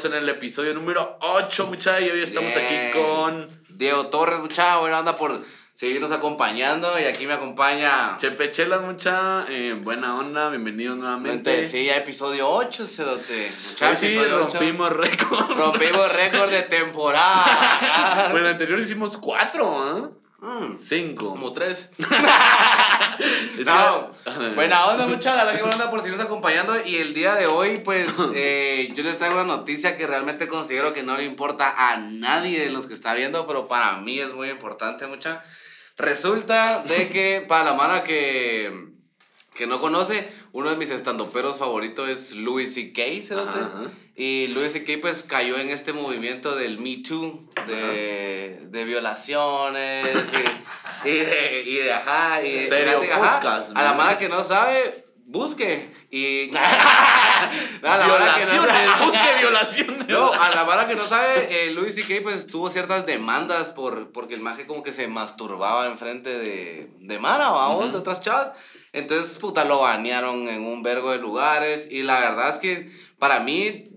estamos en el episodio número 8, muchachos. Y hoy estamos Bien. aquí con Diego Torres, muchacho, buena onda por seguirnos acompañando. Y aquí me acompaña. Chepe Chelas, mucha. eh, buena onda, bienvenidos nuevamente. Gente, sí, ya episodio 8, cerote. Muchacho, sí, rompimos récord. Rompimos récord de temporada. Bueno, el anterior hicimos 4, Mm, 5. Como tres. Es No, que- buena onda, mucha la verdad que buena onda por seguirnos acompañando. Y el día de hoy, pues, eh, yo les traigo una noticia que realmente considero que no le importa a nadie de los que está viendo, pero para mí es muy importante, mucha. Resulta de que, para la mano que, que no conoce, uno de mis estandoperos favoritos es Louis C.K.. Y Louis C.K. pues cayó en este movimiento del Me Too, de, de violaciones y, y de, y de ajá. Y de- Serio ajá. podcast, A la mala que no sabe, busque. Y. No, a la mala que no sabe- busque violaciones. no, a la vara que no sabe, eh, Louis C.K. pues tuvo ciertas demandas por, porque el maje como que se masturbaba enfrente de, de Mara, vamos, de otras chavas. Entonces, puta, lo banearon en un vergo de lugares. Y la verdad es que para mí,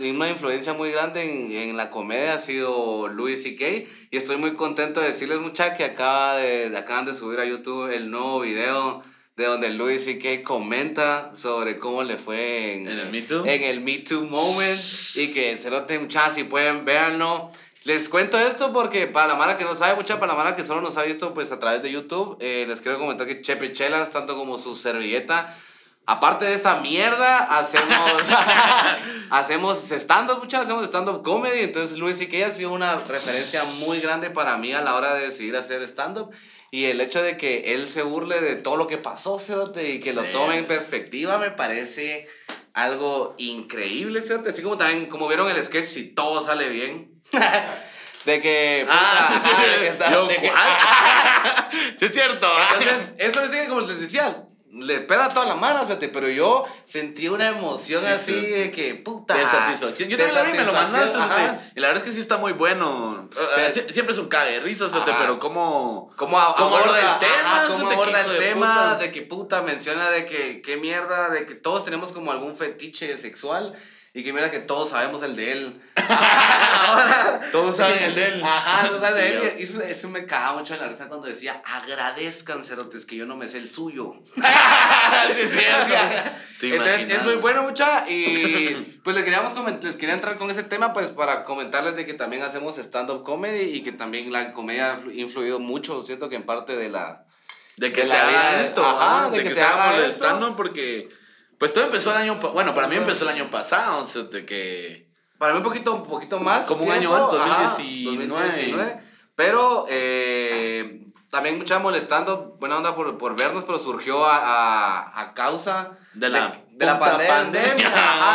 una influencia muy grande en, en la comedia ha sido Louis C.K. Y estoy muy contento de decirles, mucha, que acaba de, acaban de subir a YouTube el nuevo video de donde Louis C.K. comenta sobre cómo le fue en, ¿En el Me Too? en el Me Too moment y que cerote muchachos si pueden véanlo les cuento esto porque para la mara que no sabe mucha para la mara que solo nos ha visto pues a través de YouTube eh, les quiero comentar que Chepe Chelas tanto como su servilleta aparte de esta mierda hacemos hacemos stand up muchachos hacemos stand up comedy entonces Luis que ha sido una referencia muy grande para mí a la hora de decidir hacer stand up y el hecho de que él se burle de todo lo que pasó cerote y que lo tome en perspectiva me parece algo increíble, ¿cierto? Así como también, como vieron el sketch, si todo sale bien. de que. Ah, sí. ajá, de que está- Yo, de que- ¿cuál? Sí, es cierto. Entonces, eso es como les decía, le pega a toda la mano, ¿cierto? Pero yo sentí una emoción Sí, así sí. de que, puta. de satisfacción. Yo también vi, me lo mandaste. Y la verdad es que sí está muy bueno. Eh, sie- Siempre es un cague risa, pero como. ¿Cómo, ¿Cómo aborda el tema, ajá, cómo aborda el de tema puta? de que puta menciona de que qué mierda, de que todos tenemos como algún fetiche sexual y que mira que todos sabemos el de él. Ahora, Todos saben el de él. Ajá, todos saben Sí, de él. Y eso, eso me cagaba mucho en la risa cuando decía agradezcan cerotes que yo no me sé el suyo. Sí. Te Entonces es muy bueno mucha y pues les queríamos les quería entrar con ese tema pues para comentarles de que también hacemos stand up comedy y que también la comedia ha flu- influido mucho, siento que en parte de la De que de se haga esto, ajá, de de, que que, se haga esto. molestando porque pues todo empezó el año bueno para mí empezó el año pasado o sea, de que Para mí un poquito, un poquito más. Como un año antes, ajá, 2019. 2019. Pero eh, también mucha molestando, buena onda por, por vernos, pero surgió a, a, a causa de la de la pandemia.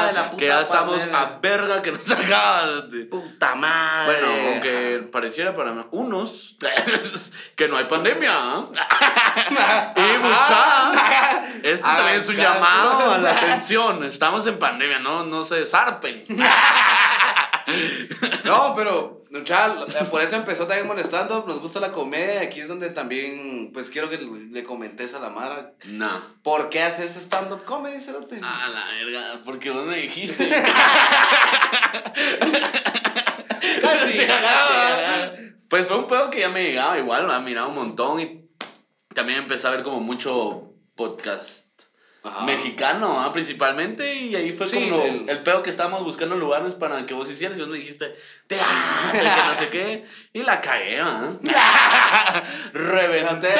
de la puta que ya estamos pandemia. a verga que nos acaba Puta madre. bueno, aunque pareciera para unos que no hay pandemia. ¿ah? y mucha. Este también es un caso. llamado a la atención. Estamos en pandemia, no, no se desarpen. No, pero, mucha, por eso empezó también molestando. Nos gusta la comedia. Aquí es donde también, pues quiero que le, comentes a la Mara. No. ¿Por qué haces stand-up comedy, cerote? A la verga, porque vos me dijiste. Casi, Sí. Pues fue un pedo que ya me llegaba igual, me ha mirado un montón y también empecé a ver como mucho podcast Ajá. mexicano, ¿ah? principalmente, y ahí fue Sí, como el- el... pedo que estábamos buscando lugares para que vos hicieras y vos me dijiste, teatro, que no sé qué, y la cagué, ¿ah? Reventé.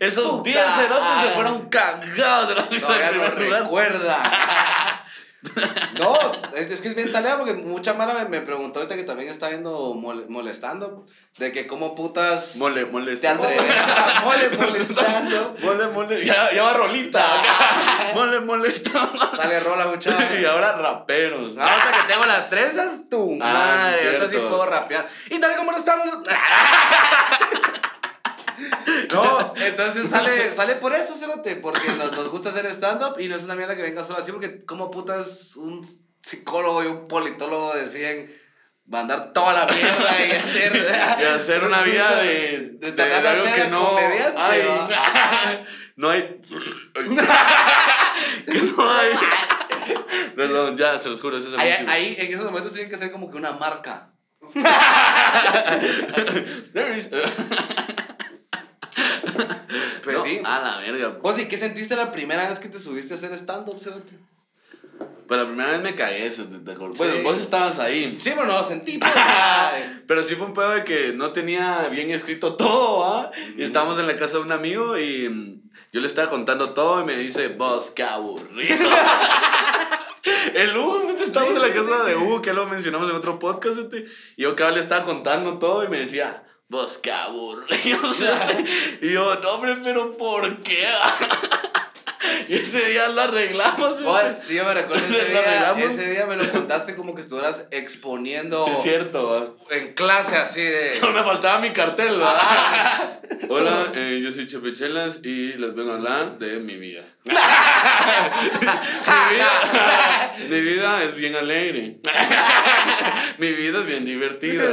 Esos Puta. 10 cerotes Ah. se fueron cagados de la primer lugar. recuerda. No, es, es que es bien talea porque mucha mara me, me preguntó ahorita que también está viendo mole- molestando de que cómo putas Mole, te molesta. atreves mole molestando. Mole, mole. Ya, ya va rolita. acá. Mole, molesta. Sale rola mucha. y ahora raperos. Ahora que tengo las trenzas, tu Ah, madre, ahorita sí puedo rapear. Y tal como molestando. No, No, entonces sale, sale por eso, Cerote, porque nos, nos gusta hacer stand-up y no es una mierda que venga solo así, porque como putas un psicólogo y un politólogo deciden mandar toda la mierda y hacer... Y hacer una vida de. De tratar de algo Ay, ¿va? no hay. que no hay. Perdón, ya, se los juro, ese es el Ahí, ahí, en esos momentos tienen que ser como que una marca. Pues No, sí. A la verga. Osi, ¿qué sentiste la primera vez que te subiste a hacer stand-up, Cerote? Pues la primera vez me cagué, ¿te te acuerdas? Bueno, Sí. vos estabas ahí. Sí, pero no lo sentí. pues. Pero sí fue un pedo de que no tenía bien escrito todo, ¿ah? Y estábamos en la casa de un amigo y mm, yo le estaba contando todo y me dice, vos, qué aburrido. El Hugo, ¿sí? estábamos en la casa de Hugo, que lo mencionamos en otro podcast, ¿sí? y yo cada vez le estaba contando todo y me decía, vos, qué aburrido. ¿sí? Y yo, no, hombre, pero ¿por qué? Y ese día lo arreglamos. ¿sí? Sí, yo me recuerdo ese día, ese día me lo contaste como que estuvieras exponiendo Sí, es cierto, en clase así de... Solo me faltaba mi cartel, ¿verdad? Hola, eh, yo soy Chepechelas y les vengo a hablar de mi vida. mi, vida mi vida es bien alegre. mi vida es bien divertida.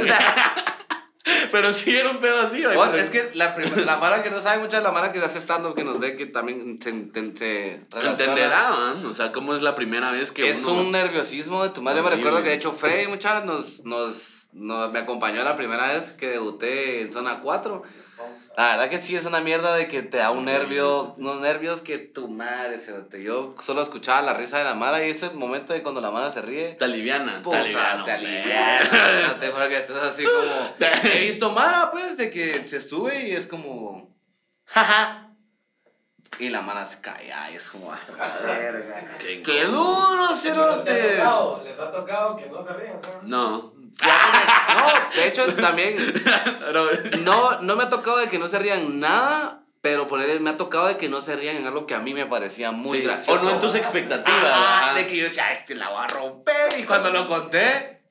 Pero sí era un pedo así, es que la, la mara que no sabe mucho de la mara que hace stand-up, que nos ve, que también se, se. Entenderá, ¿no? O sea, cómo es la primera vez que Es uno... un nerviosismo de tu madre. Me recuerdo que de hecho Freddy, muchachos, nos, nos, nos, me acompañó la primera vez que debuté en zona 4. La verdad que sí es una mierda de que te da un nervio, unos nervios que tu madre se te Yo solo escuchaba la risa de la Mara y ese momento de cuando la Mara se ríe. Te aliviana, te Puta, aliviana. te aliviana, te juro que estás así como. He visto Mara, pues, de que se sube y es como. Jaja. Y la Mara se cae, ay, es como. verga. Qué ¡Qué duro, ¿Les ha cerote! tocado? ¿Les ha tocado que no se rían? no? No. No, de hecho, también. No, no me ha tocado de que no se rían nada, pero ponerle, me ha tocado de que no se rían en algo que a mí me parecía muy Sí, gracioso. O no en tus expectativas. Ajá, ajá. de que yo decía, "Ah, este la voy a romper. Y cuando lo conté,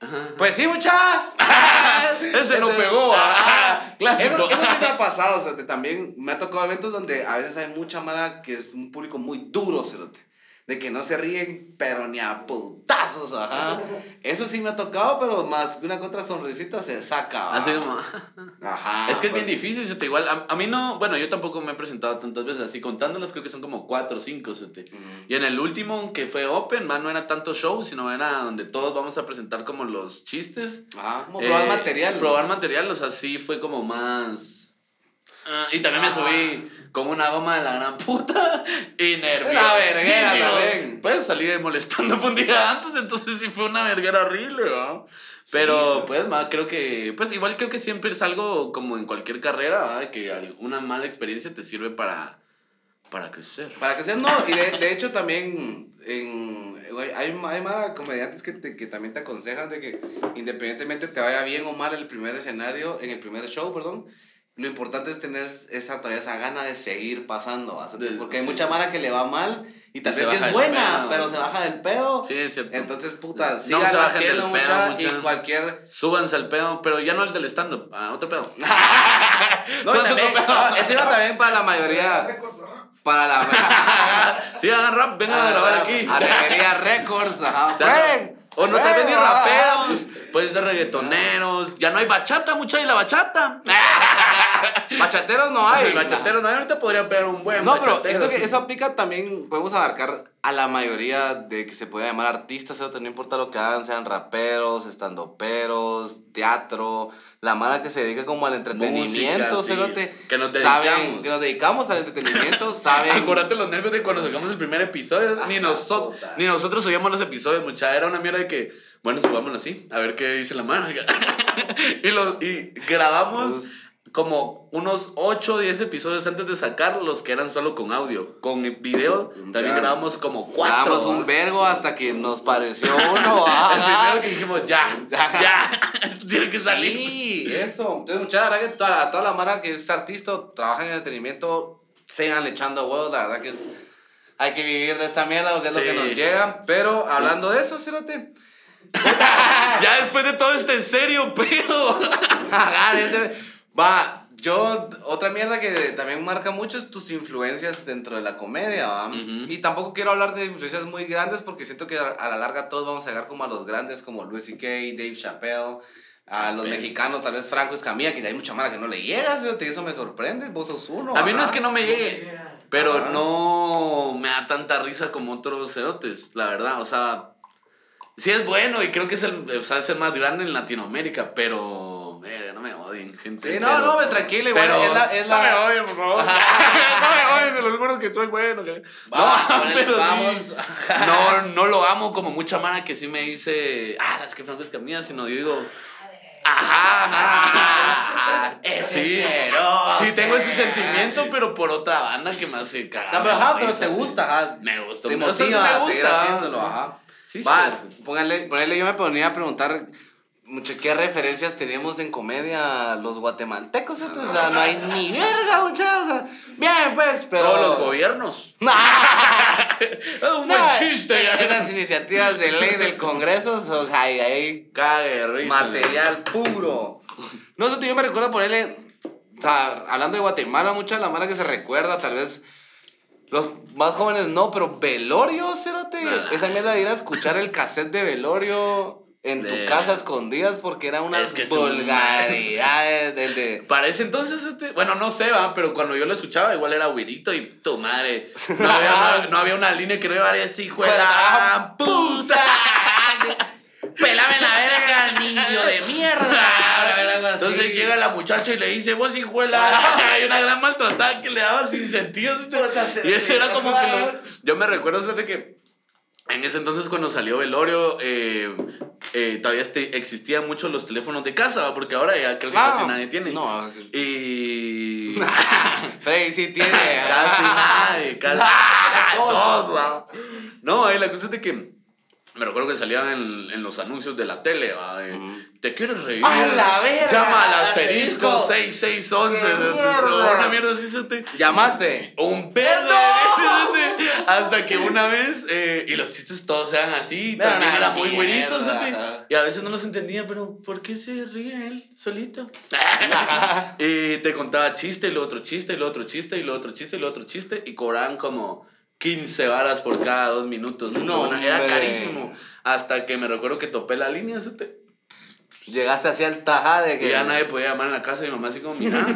Ajá. pues sí, mucha. Ese no pegó, ajá. Clásico. Eso, me ha pasado, o sea, que también me ha tocado eventos donde a veces hay mucha mala que es un público muy duro, cerote. De que no se ríen, pero ni a putazos, ajá. Eso sí me ha tocado, pero más que una otra sonrisita se saca. Así como... Ajá. es que es bien pues. difícil, ¿sí? igual. A, a mí no, bueno, yo tampoco me he presentado tantas veces así, contándolas creo que son como cuatro o cinco, ¿sí? Y en el último, que fue Open, man, no era tanto show, sino era donde todos vamos a presentar como los chistes. Ajá, como probar Eh, material. Probar material, o sea, sí fue como más... Ah, y también me Ah. subí con una goma de la gran puta y nervioso. La verguera también. Pues salí molestando un día antes, entonces sí fue una verguera horrible, ¿no? Pero, sí. pues, ma, creo que, pues, igual creo que siempre es algo como en cualquier carrera, ¿verdad? Que una mala experiencia te sirve para, para crecer. Para sea, no, y de, de hecho también en, hay, hay mara comediantes que, te, que también te aconsejan de que independientemente te vaya bien o mal el primer escenario, en el primer show, perdón, lo importante es tener esa, todavía esa gana de seguir pasando, porque hay sí, mucha sí. mara que le va mal y tal vez sí es buena, pedo. pero se baja del pedo. Sí, es cierto. Entonces, puta, No sigan se bajen haciendo del pedo, mucha, mucha. y cualquier... Súbanse al pedo, pero ya no el del stand-up, a otro pedo. No, Súbanse también, otro pedo. no, iba también para la mayoría, para la... Sí, hagan rap, vengan a grabar aquí. Alegría Records, ajá. O sea, no- ¡Ven! O no tal vez ni ¡Ven! raperos, pueden ser reggaetoneros. Ya no hay bachata, mucha y la bachata. Bachateros no hay. El bachatero no hay, ahorita podría pegar un buen No, pero esto que, eso aplica también, podemos abarcar a la mayoría de que se puede llamar artistas, no importa lo que hagan, sean raperos, estandoperos, teatro, la mara que se dedica como al entretenimiento, Música, sí, que nos saben- dedicamos. que nos dedicamos al entretenimiento, saben... Acuérdate los nervios de cuando sacamos el primer episodio. Ni, Ajá, noso- puta. ni nosotros subíamos los episodios, mucha. Era una mierda de que, bueno, subámoslo así, a ver qué dice la mano. y, lo, y grabamos como unos 8 o 10 episodios antes de sacar los que eran solo con audio. Con video también Ya. grabamos como 4. Grabamos un vergo hasta que nos pareció uno. El ajá. primero que dijimos, ya, ya, tiene que salir. Sí, eso. Entonces, mucha la verdad que toda, a toda la mara que es artista trabaja en entretenimiento, sigan echando huevos, la verdad que hay que vivir de esta mierda porque es lo que nos llega. Pero hablando de eso, Cerote. Ya después de todo este serio pedo. Va, Yo, otra mierda que también marca mucho es tus influencias dentro de la comedia, ¿va? Y tampoco quiero hablar de influencias muy grandes porque siento que a, la larga todos vamos a llegar como a los grandes como Louis C.K., Dave Chappelle, a los mexicanos, tal vez Franco Escamilla, que hay mucha mara que no le llega, ¿sí? eso me sorprende, vos sos uno. A mí no es que no me llegue, pero no me da tanta risa como otros cerotes, la verdad, o sea, sí es bueno y creo que es el, o sea, es el más grande en Latinoamérica, pero, no me odien, gente. Sí, no, pero- no, me tranquilo, igual pero es la... Es la... No me odien, por favor. no me odien, se los juro que soy bueno. que- Va, no, pero sí. vamos. No, no lo amo como mucha mara que sí me dice, ah, es que Franco Escamilla, sino yo digo, ajá, ajá, ajá. Ese Sí, sí tengo ese sentimiento, pero por otra banda que me hace cagar. No, pero, ajá, pero te sí. gusta, ajá. Me gusta, Te sí motiva me gusta, haciéndolo, sí. ajá. Sí, Va, sí. póngale, ponele, yo me ponía a preguntar mucho qué referencias tenemos en comedia los guatemaltecos, entonces, o sea, no hay ni verga, muchachos. O sea, bien, pues, pero... Todos los gobiernos. Es un buen No, chiste. Esas iniciativas de ley del Congreso son ay, ay, Cague de risa. material puro. No sé, yo me recuerdo ponerle. O sea, hablando de Guatemala, mucha de la mara que se recuerda, tal vez. Los más jóvenes no, pero velorio, cerote. Nah. Esa mierda de ir a escuchar el cassette de velorio en tu De- casa a escondidas porque era unas Es que vulgaridades del de. Para ese entonces, este, bueno, no sé, va, pero cuando yo lo escuchaba, igual era güirito y tu madre. No había, no, no había una línea que no iba a decir, hijo de la puta. ¡Pélame la verga, niño de mierda! Entonces llega la muchacha y le dice, vos hijo de la... Hay una gran maltratada que le daba sin sentido. este- Y ese era como que... lo- Yo me recuerdo, fíjate que en ese entonces cuando salió Velorio, eh, eh, todavía este, existían mucho los teléfonos de casa, porque ahora ya creo que Ah, casi nadie tiene. no. Y... Freddy sí tiene. casi nadie, casi todos. No, ahí la cosa es de que me recuerdo que salían en, en los anuncios de la tele, ¿va? De, ¿Te quieres reír? ¡A la verga! Llama al asterisco Asterisco. 6611. ¡Qué de- de- mierda! Una mierda así se te... ¿Llamaste? Un perro ¡No! de veces, ¿sí? hasta que una vez eh, y los chistes todos eran así Pero también eran muy ajá. y a veces no los entendía pero ¿por qué se ríe él solito? y te contaba chiste y lo otro chiste y lo otro chiste y lo otro chiste y lo otro chiste y cobraban como 15 varas por cada dos minutos No, Una- era carísimo hasta que me recuerdo que topé la línea ¿sí? Llegaste así al tajá de y que. ya nadie podía llamar en la casa y mi mamá así como mira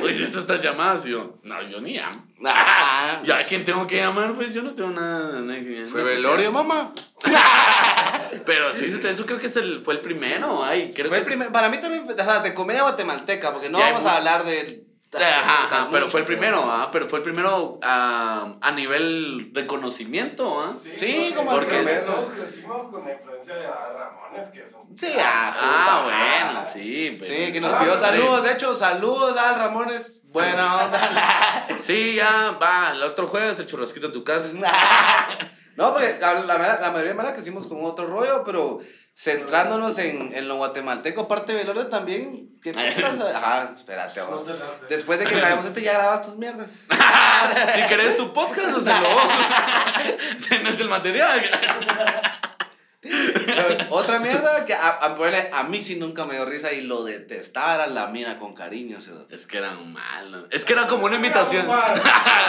tú hiciste estas llamadas y yo no yo ni llamo Ah, ya, ¿a quién tengo que llamar? Pues yo no tengo nada. nada- Fue que velorio, mamá. Pero sí, eso creo que es el, fue el primero. Ay, creo Fue el primer, para mí también, o sea, de comedia guatemalteca, porque no vamos a hablar de. Ajá, ajá, pero fue el muchos, primero, ah, pero fue el primero ah, a nivel reconocimiento, ¿ah? Sí, como el Porque- primero. Todos crecimos con la influencia de Adal Ramones, que son. Sí, ah, Ah, puta, bueno, ah. sí. pero- Sí, que nos Ah, pidió sí. saludos. De hecho, saludos al Ramones. Buena onda. Sí, ya, va, el otro jueves el churrasquito en tu casa. no, porque la, la, la mayoría de manera crecimos con otro rollo, pero centrándonos en, en lo guatemalteco, aparte de velorio también. ¿Qué putas? Ajá, espérate, vamos. Después de que grabemos este, ya grabas tus mierdas. Si querés tu podcast, hacelo. Tienes el material. Pero Otra mierda que a, a, ponerle- a mí sí nunca me dio risa y lo detestaba era la mina con cariño. Es que eran malos. Es que era como una imitación. Omar.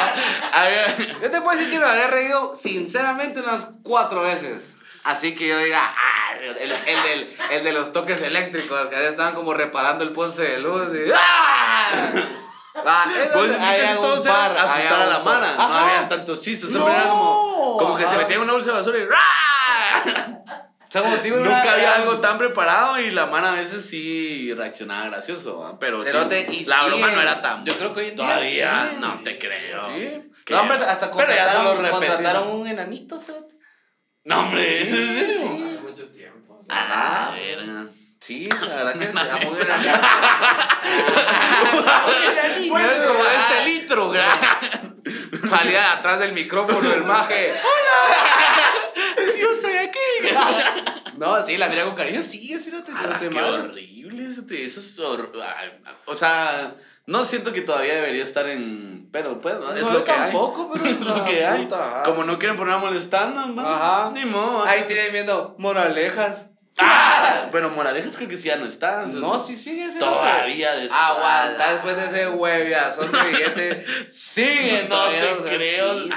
Había- Yo te puedo decir que me habría reído sinceramente unas cuatro veces. Así que yo diga, ah, el, el, el de los toques eléctricos, que estaban como reparando el poste de luz. Y, ¡ah! Ah, Pues es que hay casi algún todos eran par, hay asustar a la mara. No habían tantos chistes. No, Siempre era como, como que se metían en una bolsa de basura y digo, Nunca había algo tan preparado y la mara a veces sí reaccionaba gracioso. Pero sí, Cerote, y la broma no era tan. Yo creo que hoy en día Todavía sí. no te creo. No, hombre, hasta Pero ya solo contrataron, contrataron un enanito, cerote. No, hombre. Sí, sí. Hace mucho tiempo. sí. Ah, verga. Sí, la verdad que se enanito. Mira como este litro, Salía de atrás del micrófono el maje. Yo estoy aquí. No, sí, la mira con cariño, sí, sí, no te Ah, qué mal. horrible. Eso, te- eso es hor- ay, O sea, no siento que todavía debería estar en. Pero pues, ¿no? es No, lo que tampoco, hay. pero es o sea, lo que hay. puta. Como no quieren poner a molestar, no, Ajá. Ni modo. Ahí tienen viendo moralejas. Ah, pero moralejas creo que sí ya no están. No, sí sigue ese Todavía de Aguanta después de ese hueviazón de billete. Sigue no todavía, te o sea, creo. sí,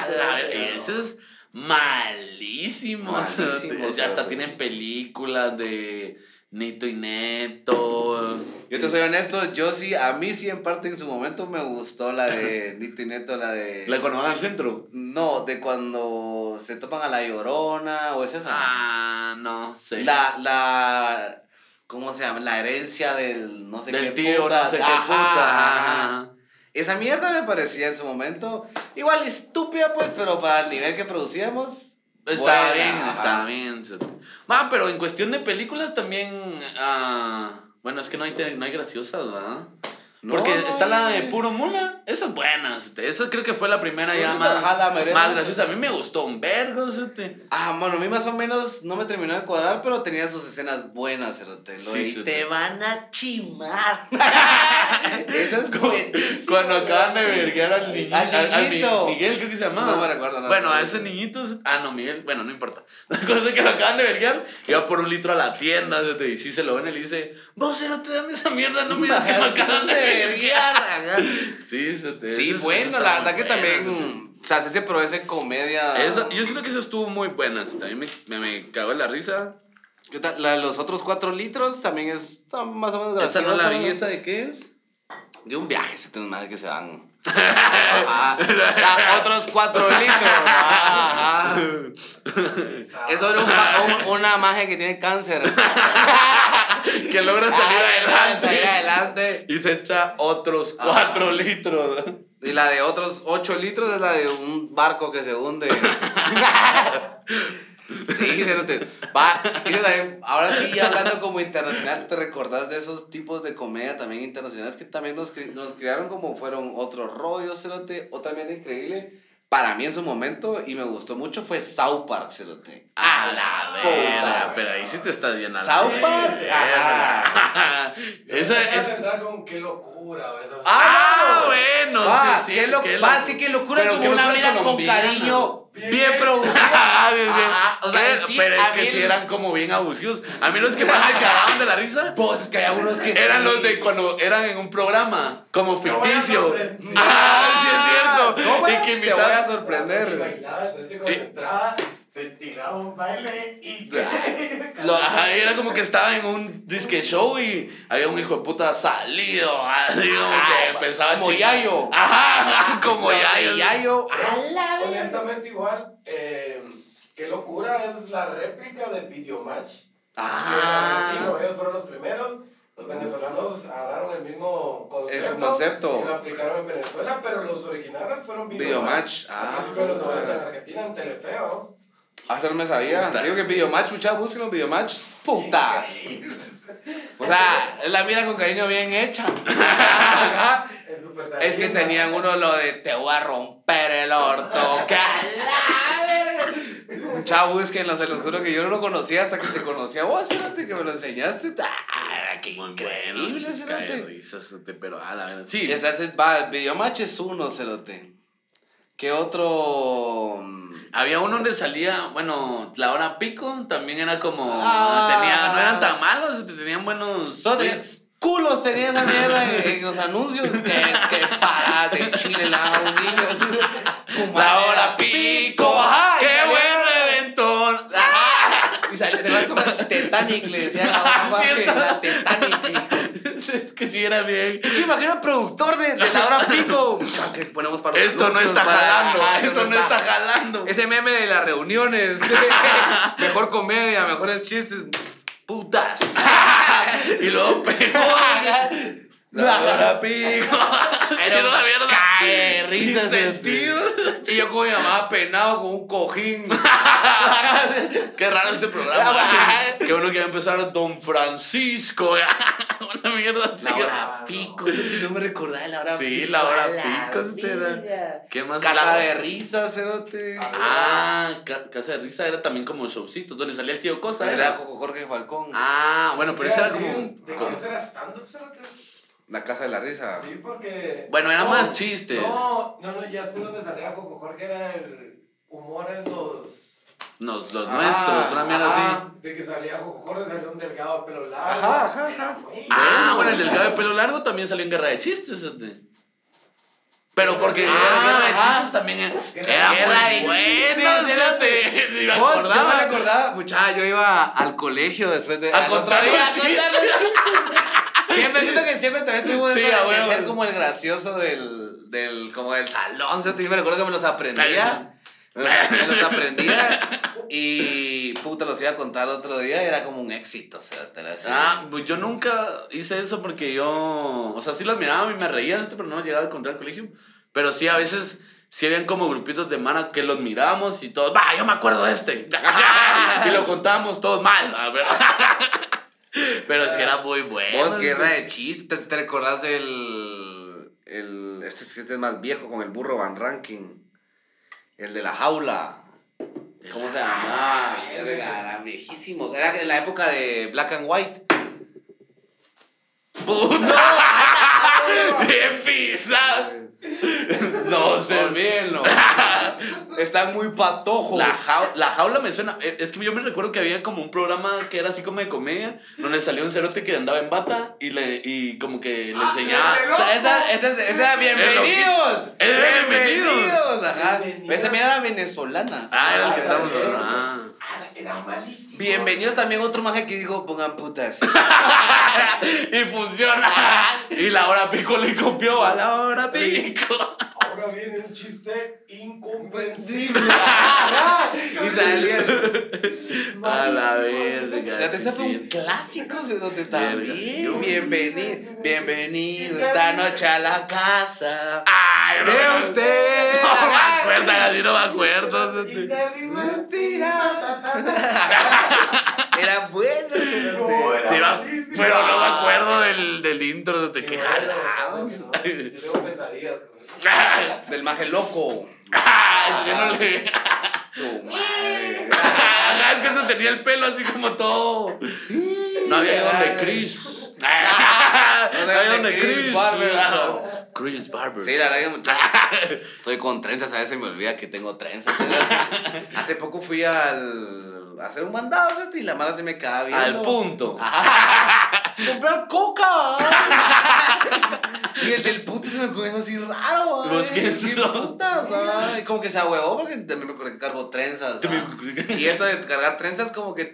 Ese es malísimo. Malísimo, ya hasta sí. tienen películas de Nito y Neto. Yo te soy honesto, yo sí, a mí sí en parte en su momento me gustó la de Nito y Neto, la de... La cuando van al centro. No, de cuando se topan a la llorona, o es esa. Ah, no sé. La, la, ¿cómo se llama? La herencia del no sé Del qué tío, puta. no sé qué Ajá, puta. ajá. ajá. Esa mierda me parecía en su momento igual estúpida, pues, pero para el nivel que producíamos. Estaba buena, bien, estaba bien. Ah, pero en cuestión de películas también. ah, bueno, es que no hay, no hay graciosas, ¿verdad? No, Porque no, está la de. Puro Mula. Esa es buena. este, Esa creo que fue la primera ya más, más graciosa. A mí me gustó un vergo. este. Ah, bueno, a mí más o menos no me terminó de cuadrar, pero tenía sus escenas buenas, Cerote. Lo Sí, sí, te sí. van a chimar. Esa es. Cuando acaban de verguear al niñito. Al niñito. Miguel creo que se llamaba. No me recuerdo, no Bueno, a ese niñito. Ah, no, Miguel. Bueno, no importa. La cosa es que lo acaban de verguear. Iba por un litro a la tienda. este, Y sí se lo ven y le dice: Vos, no te dame esa mierda. No miras que me acaban de verguear. Sí, Sí, se te. sí esas- bueno, esas la verdad que también. O sea, se pero ese comedia. Eso- yo siento que eso estuvo muy buena. También me, me, me cagó en la risa. La de los otros cuatro litros también es más o menos ¿Esa graciosa. no la vi? ¿Esa de qué es? De un viaje se tiene más que se van. Ajá. Ya, otros cuatro litros. Ajá. Es sobre un pa- un- una magia que tiene cáncer. que logra salir Ah, adelante. salir adelante. Y se echa otros cuatro litros. Y la de otros 8 litros es la de un barco que se hunde. sí, se te Va, también, ahora sí, hablando como internacional, ¿te recordás de esos tipos de comedia también internacionales que también nos, nos criaron como fueron otros rollos, cerote? Otra mierda increíble. Para mí en su momento, y me gustó mucho, fue South Park, cerote. A la Puta. verga, pero ahí sí te estás llenando. South Park, ajá. Esa es. con qué locura, ¿verdad? Ah, bueno, Va, sí, sí. qué lo- qué lo- que qué locura es como una vida con cariño, Bien bien producida. Ah, o sea, pero, sí, pero a es que mí sí el- eran como bien abusivos. A mí los que más me cagaban de la risa Pues es que hay unos que eran sí. los de cuando eran en un programa como a ficticio. Ah, sí es cierto. Y que Te voy a sorprender. se tiraba un baile y. Lo- ajá, era como que estaba en un disque show y había un hijo de puta salido, así como Ajá, que empezaba como. Yayo. Ajá, como Yayo. Yayo. Honestamente, igual, eh, qué locura es la réplica de Videomatch. Ah. Que ellos fueron los primeros. Los venezolanos agarraron el mismo concepto, El concepto. y lo aplicaron en Venezuela, pero los originales fueron Videomatch, A ah. de los 90 en Argentina, en Telefe, vamos. Hasta no me sabía. Digo que Videomatch, muchachos, busquen Videomatch. Puta. O sea, es la vida con cariño bien hecha. Es que tenían uno lo de te voy a romper el orto. ¡Que la verga! Muchachos, búsquenlo, se los juro que yo no lo conocía hasta que te conocí a vos, fíjate que me lo enseñaste. Ah, qué Muy increíble, bueno, se cae de cerote. risa, cerote, pero a la verdad. Sí, Y esta es, va, Videomatch es uno, cerote. ¿Qué otro? había uno donde salía, bueno, la hora pico también era como. Ah. tenía, no eran tan malos, tenían buenos. Culos tenía esa mierda en, en los anuncios que, que para de Chile la un niño. La hora pico, ajá. Titanic, le decía la mamá que la Titanic. es que sí era bien. Yo imagino el productor de, de la hora pico. Que ponemos para los Esto no está para- jalando, esto no está jalando. Ese meme de las reuniones. Mejor comedia, mejores chistes. Putas. y luego pegó. La hora pico. Era una mierda. Cae, risa, Sin sentido. Y yo con mi mamá penado con un cojín. Qué raro este programa. que uno quiere empezar Don Francisco. Una mierda así. La hora pico, eso que no me recordaba de la hora Sí, pico. la hora pico. ¿Qué más? Casa de risa, cerote. Ah, Ca- Casa de Risa era también como showcito, donde salía el tío Costa. Era. Jorge Falcón. Ah, bueno, pero ese era como. ¿De qué era stand-up, cerote? La casa de la risa. Sí, porque. Bueno, era más chistes. No, no, no, ya sé dónde salía Coco Jorge, era el humor en los. Nos, los nuestros, una mierda así. De que salía Jorge, salió un delgado de pelo largo. Ajá, ajá, Era ajá. Ah, bueno, el delgado de pelo largo también salió en Guerra de Chistes. este. Pero porque Ah, Guerra de. Chistes también era, Guerra era de bueno. Chistes, me Vos, yo acordaba. me recordaba, muchacha, yo iba al colegio después de. Al a contar los chistes. Siempre siento que siempre también tuvimos Sí, eso de, a de ser como el gracioso del, del, como del salón, ¿sí? Me recuerdo que me los aprendía. Me los, aprendía y puta los iba a contar otro día y era como un éxito, o sea, te. Ah, pues yo nunca hice eso porque yo, o sea, sí los miraba y me reía, pero no llegaba a encontrar al colegio. Pero sí, a veces, sí habían como grupitos de mana que los miramos y todos, va, yo me acuerdo de este. y lo contábamos todos mal, pero sí era muy bueno. Vos, guerra de chistes, ¿te recordás del. El, este, este es más viejo con el burro Van Ranking? El de la jaula. ¿Cómo se llamaba? Era viejísimo. Era en la época de Black and White. ¡Puto! ¡Bien pisa! No sé. Están muy patojos. La, jau- la jaula me suena. eh, Es que yo me recuerdo que había como un programa que era así como de comedia, donde salió un cerote que andaba en bata y, le, y como que le enseñaba. qué O sea, esa, esa, esa, esa era bienvenidos. Era bienvenidos. Ajá. Bienvenidos. Esa mía era venezolana. Ah, era el que Ah, estábamos hablando. Ah. Ah, Era malísimo. Bienvenidos también otro maje que dijo pongan putas. y funciona. Y la hora pico le copió a la hora pico. Ahora viene un chiste incomprensible. y salía. A la verga. O sea, este fue un clásico, cerote Verga. también. Bienvenido, bienvenido esta noche a la casa. Ay, no, De usted. No me acuerdo, así no me acuerdo. Y te di mentira. Era bueno, No, era Sí, va- malísimo. pero no me acuerdo del, del intro de que bueno, Yo tengo pesadillas. Del maje loco. Ay, yo no le. Tu madre. Ah, es que se tenía el pelo así como todo. No había ido donde Chris. No había donde Chris. Chris Barber. Sí, la verdad que estoy con trenzas, a veces me olvida que tengo trenzas. Hace poco fui al a hacer un mandado y la mala se me quedaba viendo. Al punto. Comprar coca. Y el del puto se me viendo así raro. ay. ¿Vos ¿Qué sos? putas, ay? Como que se ahuevó porque también me cargo trenzas. ay. Y esto de cargar trenzas como que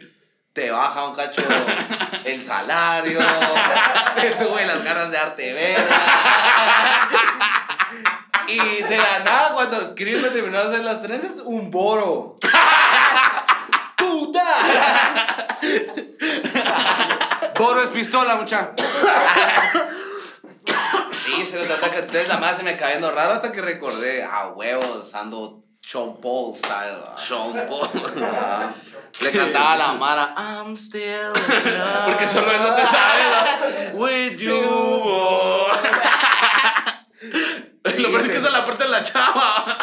te baja un cacho el salario, te sube las ganas de arte verga. Y de la nada, cuando Chris me terminó de hacer las trenzas, un boro. ¡Puta! Boro es pistola, mucha. Sí, se lo trata que entonces la madre se me cayendo raro hasta que recordé, ah, huevos, ando Sean Paul style. ¿va? Sean Paul. Le cantaba a la Mara, I'm still. Porque solo eso te sabes. ¿no? With you, boy. Lo peor es que esa es la parte de la chava.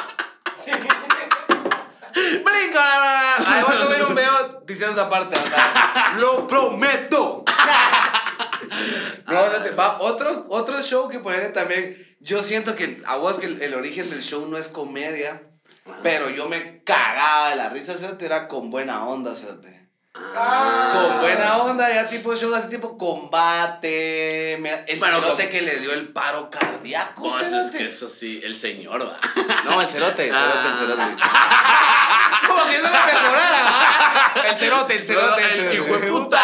Brinca. Ahí voy a subir un video diciendo esa parte. sea, Lo prometo. No, espérate, va otro, otro show que ponerle también. Yo siento que a vos que el, el origen del show no es comedia, pero yo me cagaba de la risa. Era con buena onda, ¿cierto? Con buena onda, ya tipo show así tipo combate. mira, El Bueno, cerote que le dio el paro cardíaco. No, eso es que eso sí, el señor, va. No, el cerote, el cerote, el cerote. Ah. Como que eso me mejorara. ¿ah? El cerote, el cerote. el cerote. hijo de puta.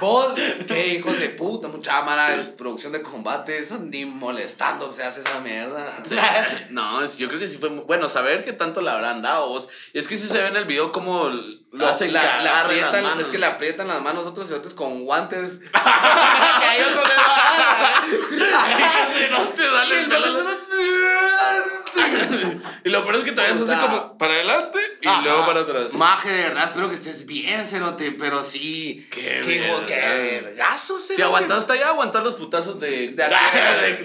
Vos, qué hijos de puta, mucha mala producción de combate, eso ni molestando se hace esa mierda. No, yo creo que sí fue. muy- Bueno, saber qué tanto le habrán dado vos. Y es que sí se ve en el video como lo hacen la, la las aprietan, manos. es que le aprietan las manos otros cerotes con guantes. que a ellos no les va Sí, que no te sale. Y lo peor es que todavía se hace como para adelante y Ajá. luego para atrás. Maje, de verdad, espero que estés bien, cerote, pero sí. Qué verga. qué vergazo, cerote. Si aguantaste allá, aguantar los putazos de, De aquí,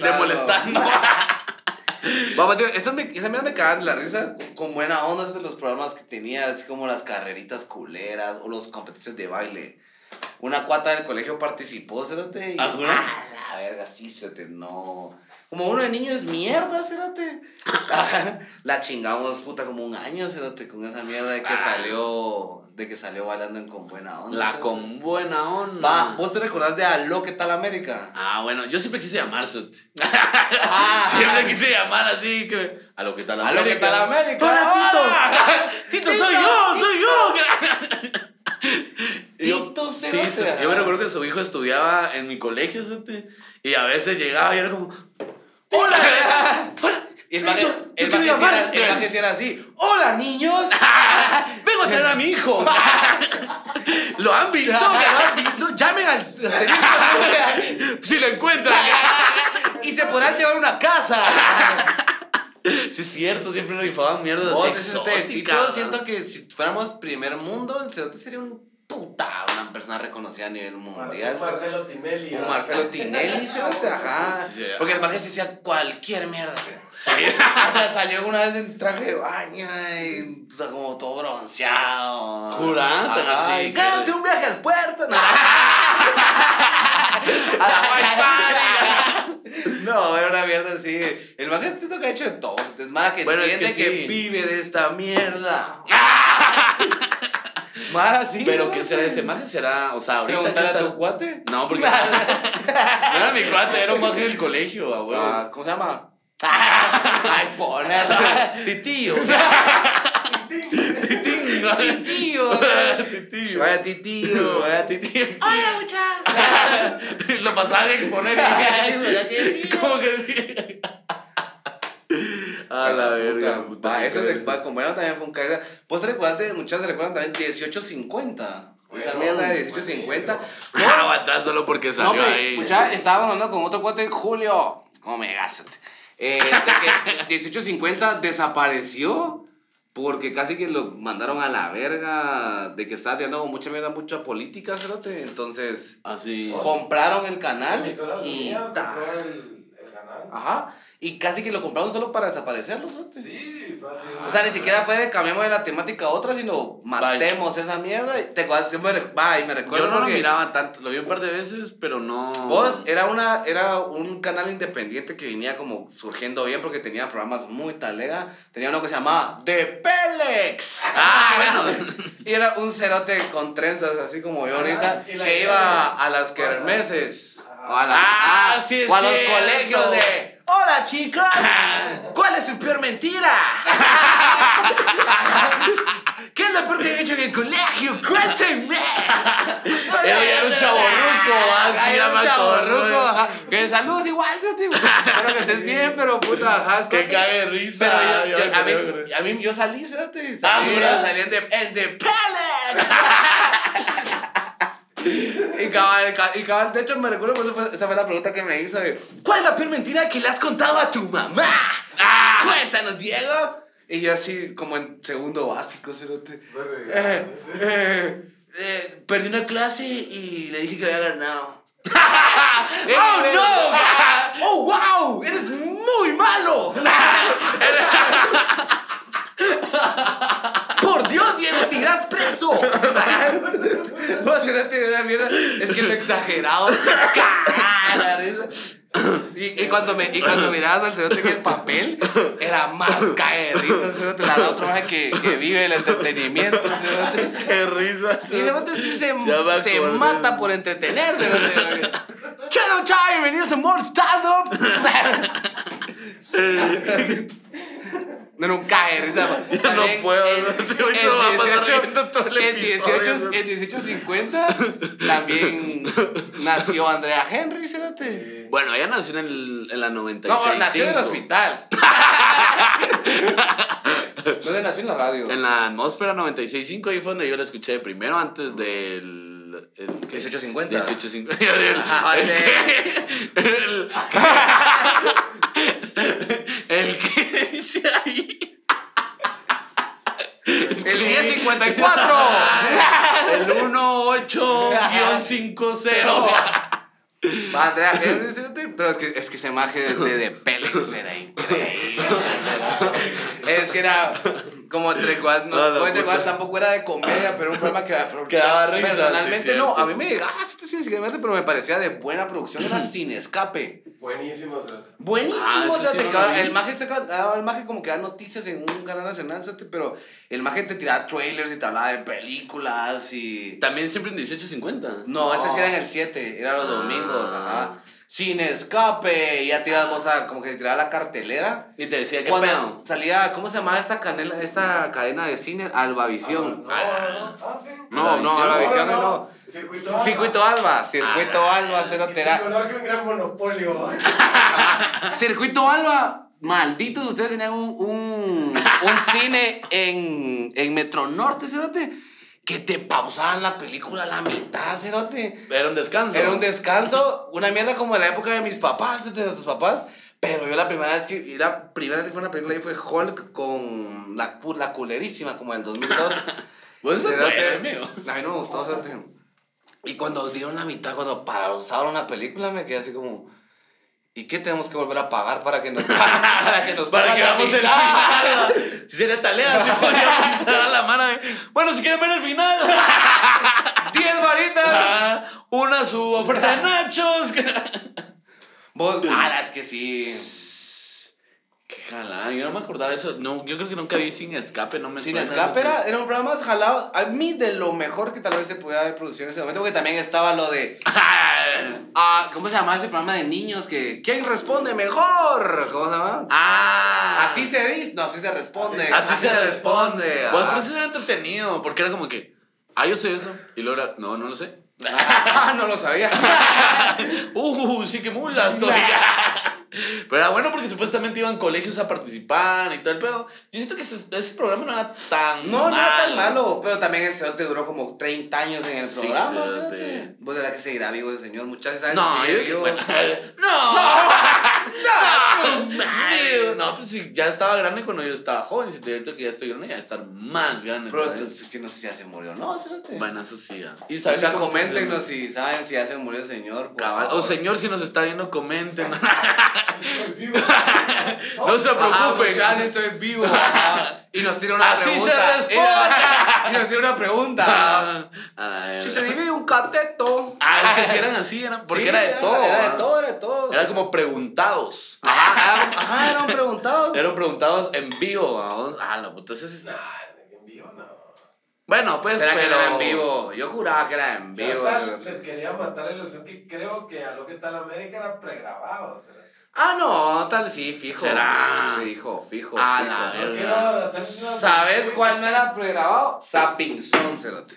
de, de molestando. Vamos, tío, esa, me, esa me cagaban la risa con, buena onda de los programas que tenía, así como las carreritas culeras o los competencias de baile. Una cuata del colegio participó, cerote, y ¿Ah, ah, la verga, sí, cerote, no. Como uno de niño es mierda, cerote. La chingamos, puta, como un año, cerote, con esa mierda de que salió, de que salió bailando en Con Buena Onda. La con buena onda. Va, ¿vos te recordás de Aló, qué tal América? Ah, bueno, yo siempre quise llamar. Ah. siempre quise llamar así que. A lo que tal A lo que tal América. ¡Hola, Tito! ¡Tito, Tito. soy yo! ¡Soy yo! Y yo- Tito sí, sí, yo me recuerdo que su hijo estudiaba en mi colegio, Sote, y a veces llegaba y era como, ¡Hola! Y el maje, el maje sí era, el maje sí era así. ¡Hola, niños! ¡Vengo a traer a mi hijo! ¿Lo han visto? ¿Ya lo han visto? Llamen al asterisco Si lo encuentran. y se podrán llevar una casa. Sí, es cierto, siempre rifaban mierdas Vos, así exóticas, siento que si fuéramos primer mundo, el cerote sería un puta, una persona reconocida a nivel mundial. Marcelo, Marcelo Tinelli. ¿va? Marcelo Tinelli, cerote, ajá. Sí, sí, Porque el maje se hacía cualquier mierda. Sí. Hasta salió una vez en traje de baño y o sea, como todo bronceado. Jurante, Ajá, así, y que- Cállate un viaje al puerto. No, A la no, era una mierda así. El maje siento que ha hecho de todo. Es Mara que Bueno, es entiende que que, sí. vive de esta mierda. Mara, sí. Pero. ¿qué será ese maje? ¿Será, o sea, ahorita que Preguntarle a está... tu cuate. No, porque... no era mi cuate, era un maje del colegio, a huevos. Ah, ¿Cómo se llama? A exponer. Titío. Tío. Titío. Vaya titío. Vaya titío. Hola, muchachos. Lo pasaba a exponer como que sí. A la verga, puta. Va, ese de como era también fue un caga. ¿Vos te recuerdas, muchachos, se recuerdan también 1850? Esa Bueno, mierda de 1850. Ah, Aguantá solo porque salió ahí. escucha, estaba hablando con otro cuate, Julio. ¿Cómo me? Eh, de que 1850 desapareció porque casi que lo mandaron a la verga de que estaba tirando con mucha mierda, mucha política, cerote. Entonces, Así. compraron el canal y... Ajá. Y casi que lo compraron solo para desaparecerlo. Sí, fácil. O sea, ni siquiera fue de cambiamos de la temática a otra, sino matemos esa mierda. Y te yo me, y me recuerdo Yo no lo miraba tanto, lo vi un par de veces, pero no. Vos era, una, era un canal independiente que venía como surgiendo bien porque tenía programas muy talega. Tenía uno que se llamaba The Pelex. Ah, bueno. Y era un cerote con trenzas, así como yo ahorita, que iba a las kermeses. O a, la- Ah, ah, sí o a los colegios de. Hola chicos, ¿cuál es su peor mentira? ¿Qué es lo peor que he hecho en el colegio? Cuéntenme. Era un chavorruco, así Ay, era un ajá. Que saludos igual. Espero que estés bien, pero puta, ajá. Que cague de risa. Pero yo, Ya yo- me a, mí, acordé. a mí yo salí. Ah, Salí, ¿verdad? salí en The, en the Pelex. Y cabal, ca- y cabal, de hecho me recuerdo, pues, esa fue, esa fue la pregunta que me hizo de ¿Cuál es la peor mentira que le has contado a tu mamá? Ah. Cuéntanos, Diego. Y yo así, como en segundo básico, cerote. Eh, eh, eh, perdí una clase y le dije que había ganado. ¡Oh, no! ¡Oh, wow! ¡Eres muy malo! ¡Por Dios, Diego, te irás preso! No, cerote, de una mierda. Es que lo exagerado. La risa. Y, y cuando me, y cuando mirabas al cerote en el papel, era más cae de risa, cerote. La otro más que, que vive el entretenimiento, cerote. Qué risa. Y ese bote sí se, me se mata por entretenerse. ¿no? Chalo, chao, bienvenidos a More Stand Up. No, no, cae risa. También puedo, en- no, te voy a en pasar 18 riendo todo el en episodio, 18 ¿no? en 1850 también nació Andrea Henry, ¿cérate? Bueno, ella nació en, el, en la 96. No, nació en el hospital. ¿Dónde nació en la radio? En la atmósfera 96.5, ahí fue donde yo la escuché primero antes del. El, ¿qué? 1850. 1850. El, Ajá, el, de- que- el, el que dice ahí. El 1054. El 18-50. Va, Andrea pero es que, es que ese maje de, de, era increíble. Es que era como entre cuadras, no, Ah, entre puta. cuadras tampoco era de comedia, pero era un programa que Que daba risa, Personalmente sí, no, a mí me llegaba este cine sin verse, pero me parecía de buena producción, era sin escape. Buenísimo, o sea. Buenísimo, Ah, o sea, sí no el maje ah, el maje como que da noticias en un canal nacional, pero el maje te tiraba trailers y te hablaba de películas y... También siempre en 1850. No, ese sí era en el 7, era los Ah. domingos, ajá. Sin escape, y ya te ibas vos a como que te tiraba la cartelera. Y te decía, ¿qué Cuando pedo? salía, ¿cómo se llamaba esta canela, esta cadena de cine? Albavisión. No, no, ah, sí. No, no, Albavisión No, no. Circuito Alba. Circuito Alba, Circuito Alba, cero que un gran monopolio. Circuito Alba, malditos, ustedes tenían un, un, un cine en, en Metro Norte, cerote, que te pausaban la película a la mitad, cerote. Era un descanso. Era un descanso, una mierda como de la época de mis papás, de nuestros papás. Pero yo la primera vez que, y la primera vez que fue una película ahí fue Hulk con la, la culerísima, como del 2002. Pues eso es amigo. A mí no me gustó, cerote. Y cuando dieron la mitad, cuando pausaron una película, me quedé así como... ¿Y qué tenemos que volver a pagar para que nos para que nos Para que la veamos el final. Si sería talea, si podríamos estar a la mano de. Bueno, si quieren ver el final. 10 varitas. ah, Una su oferta de nachos. Vos, ah, es que sí. Qué jalada, yo no me acordaba de eso. No, yo creo que nunca vi sin escape, no me Sin suena escape era, era un programa más jalado. A mí de lo mejor que tal vez se pudiera haber producido en ese momento, porque también estaba lo de. Ah, ¿Cómo se llamaba ese programa de niños? que ¿Quién responde mejor? ¿Cómo se llama? Ah, Así se dice, no, así se responde. Así se responde. Pues ah. por eso era entretenido, porque era como que, ah, yo sé eso. Y luego era, no, no lo sé. Ah, no lo sabía. Uh, sí que mulas. Pero era bueno porque supuestamente iban colegios a participar y todo el pedo. Yo siento que ese, ese programa no era tan No, no era tan malo. malo, pero también el cerote duró como 30 años en el Sí, programa. cerote. ¿Vos de la que seguirá vivo ese señor? Muchachos, ¿sabes? No, yo bueno, sí, ya estaba grande cuando yo estaba joven. Si te ahorita que ya estoy grande, ya estar más grande. Pero entonces es que no sé si ya se murió, ¿no? Cerote. Bueno, eso sí. ya. Y Mucha, cómo coméntenos si saben si ya se murió el señor. Cabal. O señor, si nos está viendo, comenten. Estoy vivo. No se preocupen. estoy vivo. Ajá. Y nos tira una Así se pregunta. responde. Y nos tira una pregunta. Si se divide un cateto. Es que si eran así, eran, porque Sí, era de todo. Era de todo, era de todo. Era como preguntados. Ajá, eran- ajá, eran preguntados. Eran preguntados en vivo. Ah, la puta. ese es- Nah, en vivo no. Bueno, pues, ¿Será que pero. era en vivo? Yo juraba que era en Yo vivo. hasta o sea. les quería matar la ilusión que creo que a lo que tal América era pregrabado. sea. Ah, no, tal sí, fijo. ¿Será? Sí, fijo, fijo. Ah, fijo. la No verga. ¿Sabes cuál no era pregrabado? Zapping Zone, cerote.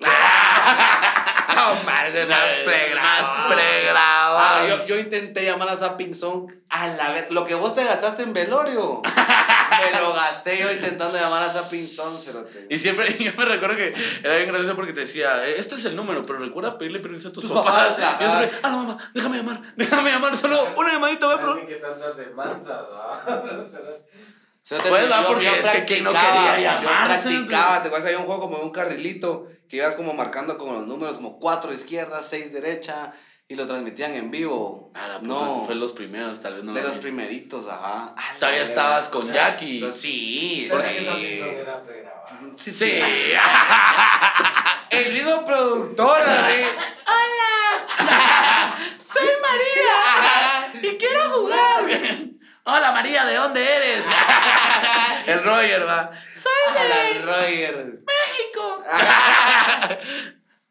Más pregrabado. Más pregrabado. Ah, yo, yo intenté llamar a Zapping Zone a la vez. Lo que vos te gastaste en velorio. me lo gasté yo intentando llamar a Zapping Zone, cerote. Y siempre, yo me recuerdo que era bien gracioso porque te decía, "Eh, este es el número, pero recuerda pedirle permiso a tus, Tus papás. papás. Y yo siempre, ah, no, mamá, déjame llamar, déjame llamar, solo una llamadita, ve, pero. Ay, que tantas demandas, Cerote, Pues, yo- va, yo porque es que quien no practicaba, quería Yo llamarse, practicaba, te acuerdas, había un juego como de un carrilito que ibas como marcando con los números como cuatro izquierda, seis derecha y lo transmitían en vivo. Ah, la puta, no, fue los primeros, tal vez no de lo los vi. primeritos, ajá. Todavía estabas con Jackie. Sí, sí. Sí, Sí. sí. El mismo productor, así. ¡Hola! ¡Soy María! ¡Y quiero jugar! Hola María, ¿de dónde eres? el Roger, va. ¡Soy de Roger! México.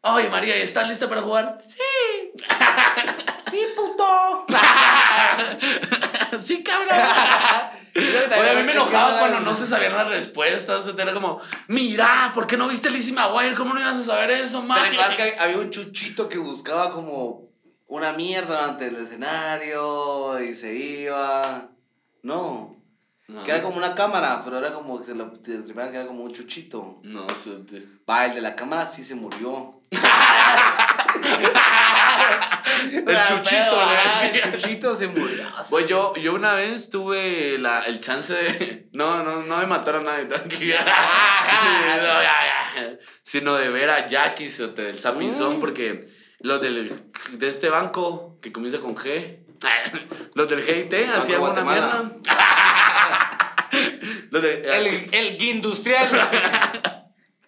Oye María, ¿y ¿estás lista para jugar? Sí. ¡Sí, puto! sí, cabrón. Oye, a mí me enojaba cuando no se sabían las respuestas. Era como, mira, ¿por qué no viste Lizzie McGuire? ¿Cómo no ibas a saber eso, ¿Te man? que había un chuchito que buscaba como una mierda ante el escenario y se iba? No. No, Que era como una cámara, pero era como que se lo que era como un chuchito. no, sí. Va, el de la cámara sí se murió. El chuchito, Ah. El chuchito se murió. Pues yo, yo una vez tuve la, el chance de. No, no, no de matar a nadie, tranquila. Sino de ver a Jackie del Sapinzón, Mm. porque los del, de este banco que comienza con G. Los del GIT hacían una mierda. Los de- El, el industrial.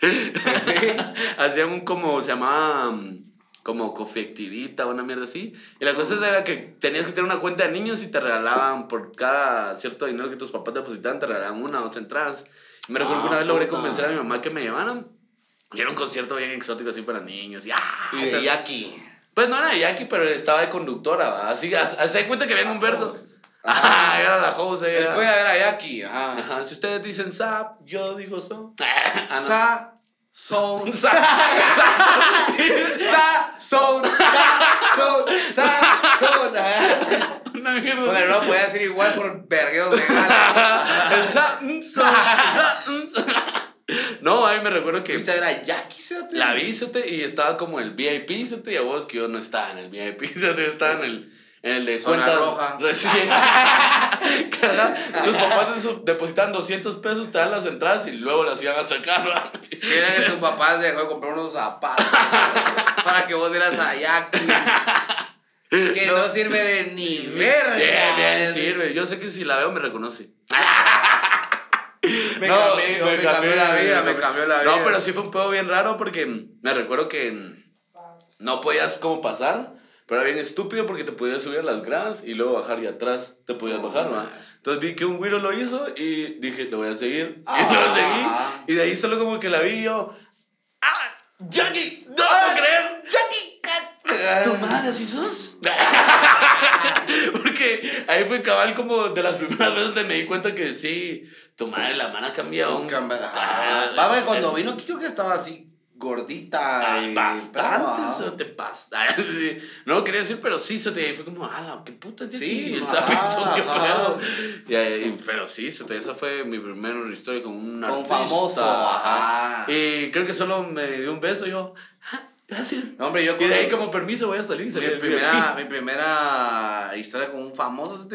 Hacían un como, se llamaba mm, como cofiectivita una mierda así. Y la cosa era que tenías que tener una cuenta de niños y te regalaban por cada cierto dinero que tus papás depositaban, te regalaban una o dos entradas. Y me recuerdo que Ah, una vez logré puta. convencer a mi mamá que me llevaran. Y era un concierto bien exótico así para niños. Y, ¡ah! Y de Jackie. Pues no era de Jackie, pero estaba de conductora. ¿va? Así, haz de cuenta que había un verdo. Ah, era la host. ella. Pueden ver a Jackie. Ajá. Ajá, Si ustedes dicen zap, yo digo so. No. Sa, son. Sa, son. Sa, son. Sa, son. Bueno, no podía decir igual por vergueos legales. Sa- sa- sa- sa. No, ahí me recuerdo que Usted era Jackie, la vi ¿cierto? y estaba como el VIP y a vos que yo no estaba en el VIP ¿cierto? yo estaba en el en el de Zona cuentas roja. recién tus papás depositan 200 pesos te dan las entradas y luego las iban a sacar ¿va? Era que tu papá se dejó de comprar unos zapatos para que vos vieras a Jackie. Que no, sirve de ni verga. bien bien sirve yo sé que si la veo me reconoce Me, No, cambió, me cambió la vida, me cambió la vida. No, pero sí fue un pedo bien raro porque me recuerdo que no podías como pasar, pero era bien estúpido porque te podías subir a las gradas y luego bajar y atrás te podías bajar, ¿no? Entonces vi que un güiro lo hizo y dije, lo voy a seguir. Y lo Ah. seguí. Y de ahí solo como que la vi yo, ¡ah! ¡Jackie! ¡No lo puedo creer! ¿Tu madre así sos? Porque ahí fue cabal como de las primeras veces donde me di cuenta que sí, tu madre, la mano ha cambiado. un- güey, cuando vino aquí creo que estaba así gordita. Ay, y- bastante, pero, eso te pasa. Sí. No lo quería decir, pero sí se te fue como, ala, qué puta Sí, sí, el ajá, sapizón, qué pedo. Y, pero sí, se te, esa fue mi primera historia con un Con artista. famoso, ajá. Y creo que solo me dio un beso y yo, "Ah, gracias. No, hombre, yo Y de ahí como permiso voy a salir y salí mi primera, mi primera historia con un famoso.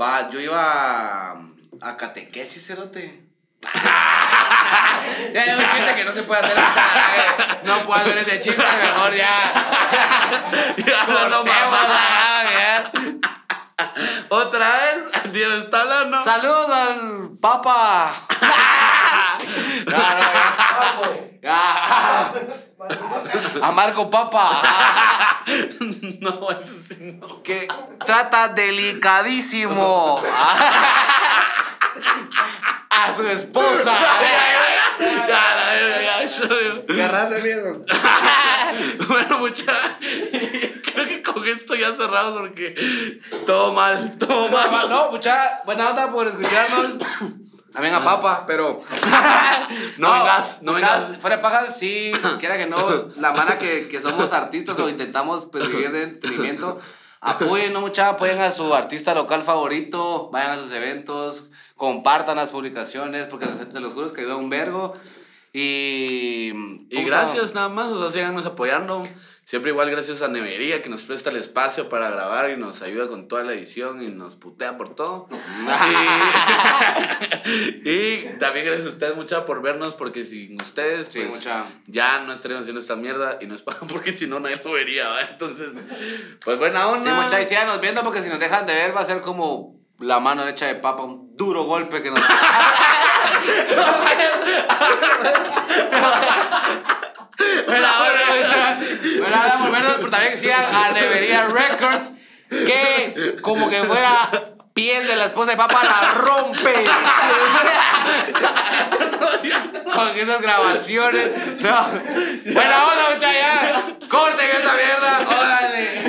Va, yo iba a, a catequesis, cerote. ya hay un chiste que no se puede hacer. mucha- No puedo hacer ese chiste, mejor ya. Ya, no, ah, ya. Otra vez, Dios está hablando. Saludos al Papa. No, no, ya. Ah. A Marco Papa. No, eso sí no. Que trata delicadísimo a su esposa. Ya, la verga, ya, yo- ¿Qué raza vieron? bueno, mucha. Creo que con esto ya cerramos porque todo mal, todo mal. No, mucha buena onda por escucharnos. También a Papa, pero. No vengas, no vengas. Fuera de pajas, sí, quiera que no, la mala que, que somos artistas o intentamos pues, vivir de entretenimiento. Apoyen, no mucha, apoyen a su artista local favorito, vayan a sus eventos, compartan las publicaciones, porque te los juro que ayuda un vergo. Y. Y gracias nada más, o sea, síganos apoyando. Siempre igual gracias a Nevería que nos presta el espacio para grabar y nos ayuda con toda la edición y nos putea por todo. y, y también gracias a ustedes mucha por vernos porque sin ustedes Sí, pues, mucha. ya no estaríamos haciendo esta mierda y no es porque si no nadie lo vería, ¿va? Entonces, pues buena onda. Sí, mucha, y síganos viendo porque si nos dejan de ver va a ser como la mano derecha de Papa, un duro golpe que nos. Bueno, ahora, muchachos. Bueno, ahora volvernos, pero también que sigan a Nevería Records, que como que fuera piel de la esposa de Papa la rompe. Con esas grabaciones. No. Bueno, onda, muchachos. Corten esa mierda. Órale.